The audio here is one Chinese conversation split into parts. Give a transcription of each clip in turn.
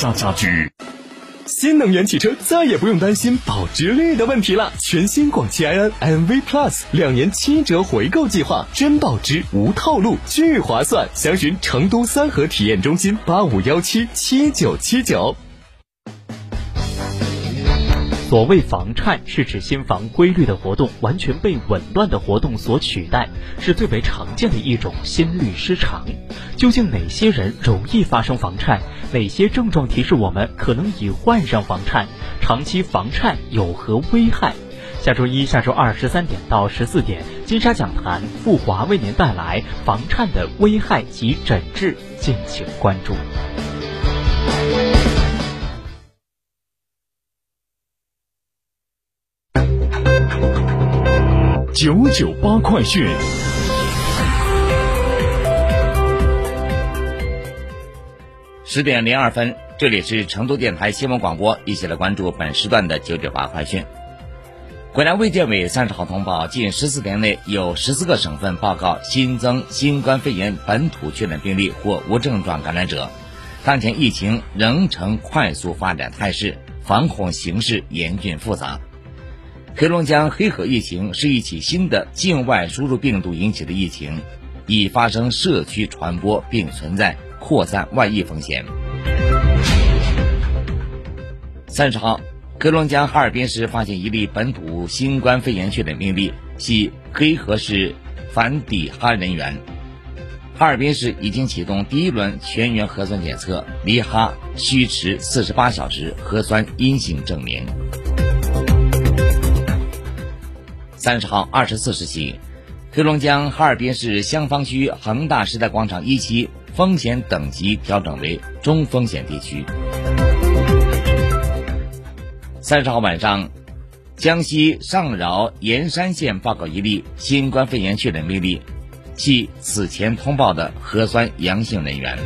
家家居，新能源汽车再也不用担心保值率的问题了。全新广汽埃安 MV Plus 两年七折回购计划，真保值无套路，巨划算。详询成都三河体验中心八五幺七七九七九。所谓房颤，是指心房规律的活动完全被紊乱的活动所取代，是最为常见的一种心律失常。究竟哪些人容易发生房颤？哪些症状提示我们可能已患上房颤？长期房颤有何危害？下周一下周二十三点到十四点，金沙讲坛富华为您带来房颤的危害及诊治，敬请关注。九九八快讯。十点零二分，这里是成都电台新闻广播，一起来关注本时段的九九八快讯。国家卫健委三十号通报，近十四天内有十四个省份报告新增新冠肺炎本土确诊病例或无症状感染者。当前疫情仍呈快速发展态势，防控形势严峻复杂。黑龙江黑河疫情是一起新的境外输入病毒引起的疫情，已发生社区传播并存在扩散外溢风险。三十号，黑龙江哈尔滨市发现一例本土新冠肺炎确诊病例，系黑河市反抵哈人员。哈尔滨市已经启动第一轮全员核酸检测，离哈需持四十八小时核酸阴性证明。三十号二十四时起，黑龙江哈尔滨市香坊区恒大时代广场一期风险等级调整为中风险地区。三十号晚上，江西上饶盐山县报告一例新冠肺炎确诊病例，系此前通报的核酸阳性人员。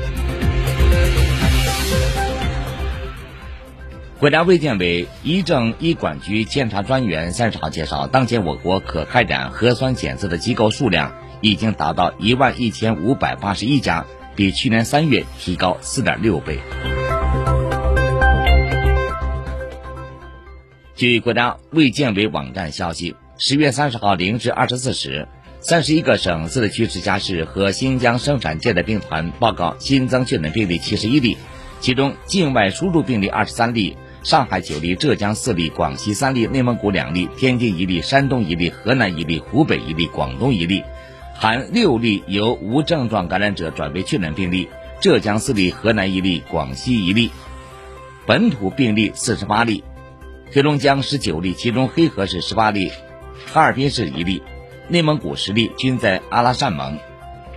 国家卫健委医政医管局监察专员三十号介绍，当前我国可开展核酸检测的机构数量已经达到一万一千五百八十一家，比去年三月提高四点六倍。据国家卫健委网站消息，十月三十号零至二十四时，三十一个省、自治区、直辖市和新疆生产建设兵团报告新增确诊病例七十一例，其中境外输入病例二十三例。上海九例，浙江四例，广西三例，内蒙古两例，天津一例，山东一例，河南一例，湖北一例，广东一例，含六例由无症状感染者转为确诊病例，浙江四例，河南一例，广西一例，本土病例四十八例，黑龙江十九例，其中黑河市十八例，哈尔滨市一例，内蒙古十例，均在阿拉善盟，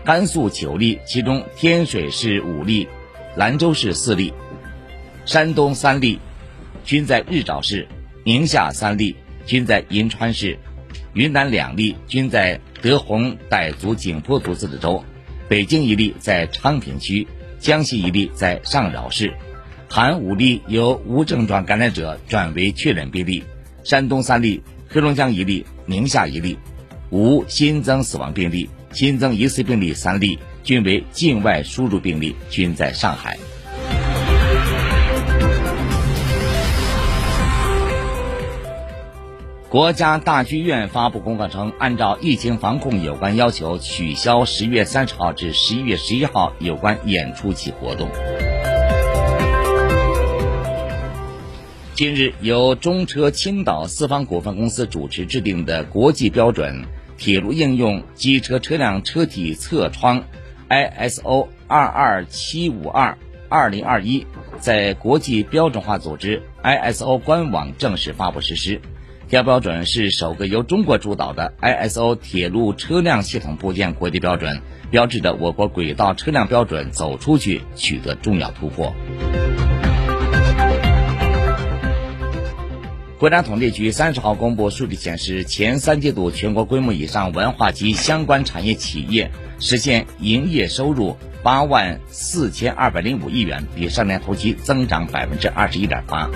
甘肃九例，其中天水市五例，兰州市四例，山东三例。均在日照市，宁夏三例均在银川市，云南两例均在德宏傣族景颇族自治州，北京一例在昌平区，江西一例在上饶市，含五例由无症状感染者转为确诊病例，山东三例，黑龙江一例，宁夏一例，无新增死亡病例，新增疑似病例三例，均为境外输入病例，均在上海。国家大剧院发布公告称，按照疫情防控有关要求，取消十月三十号至十一月十一号有关演出及活动。近日，由中车青岛四方股份公司主持制定的国际标准铁路应用机车车辆车体侧窗 ISO 二二七五二二零二一在国际标准化组织 ISO 官网正式发布实施。该标准是首个由中国主导的 ISO 铁路车辆系统部件国际标准，标志着我国轨道车辆标准走出去，取得重要突破。国家统计局三十号公布数据显示，前三季度全国规模以上文化及相关产业企业实现营业收入八万四千二百零五亿元，比上年同期增长百分之二十一点八。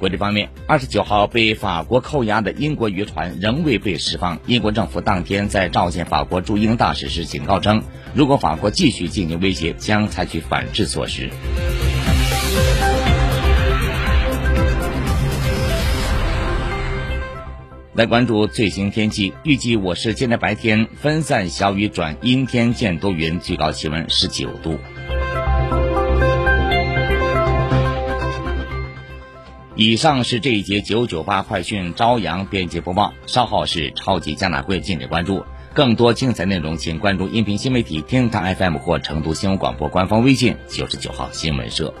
国际方面，二十九号被法国扣押的英国渔船仍未被释放。英国政府当天在召见法国驻英大使时警告称，如果法国继续进行威胁，将采取反制措施。来关注最新天气，预计我市今天白天分散小雨转阴天见多云，最高气温十九度。以上是这一节九九八快讯朝阳编辑播报，稍后是超级加拿会敬请关注。更多精彩内容，请关注音频新媒体天堂 FM 或成都新闻广播官方微信九十九号新闻社。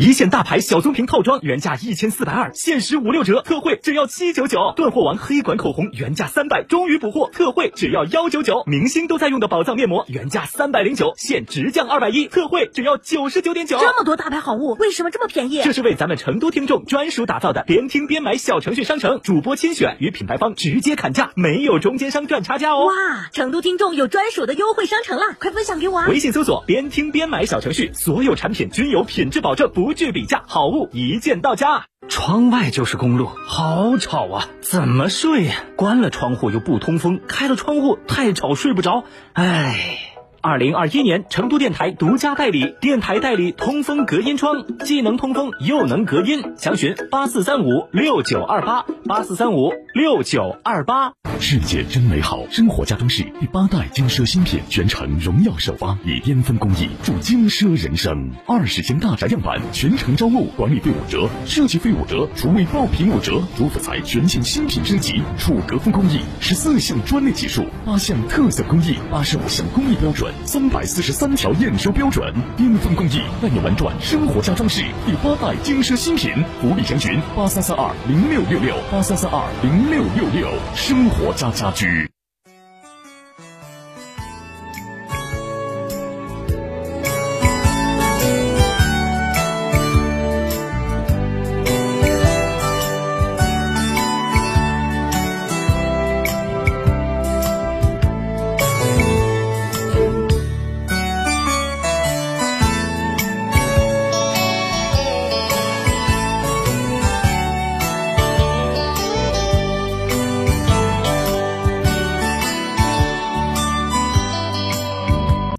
一线大牌小棕瓶套装原价一千四百二，限时五六折，特惠只要七九九。断货王黑管口红原价三百，终于补货，特惠只要幺九九。明星都在用的宝藏面膜原价三百零九，现直降二百一，特惠只要九十九点九。这么多大牌好物，为什么这么便宜？这是为咱们成都听众专属打造的，边听边买小程序商城，主播亲选与品牌方直接砍价，没有中间商赚差价哦。哇，成都听众有专属的优惠商城啦，快分享给我啊！微信搜索边听边买小程序，所有产品均有品质保证，不不惧比价，好物一键到家。窗外就是公路，好吵啊！怎么睡呀？关了窗户又不通风，开了窗户太吵睡不着。唉。二零二一年，成都电台独家代理，电台代理通风隔音窗，既能通风又能隔音。详询八四三五六九二八八四三五六九二八。世界真美好，生活家装饰第八代精奢新品，全程荣耀首发，以巅峰工艺铸精奢人生。二十间大宅样板，全程招募，管理费五折，设计费五折，厨卫爆品五折。主辅材全线新品升级，楚格风工艺，十四项专利技术，八项特色工艺，八十五项工艺标准。三百四十三条验收标准，巅峰工艺带你玩转生活家装饰第八代精奢新品，福利详询八三三二零六六六八三三二零六六六，生活家家居。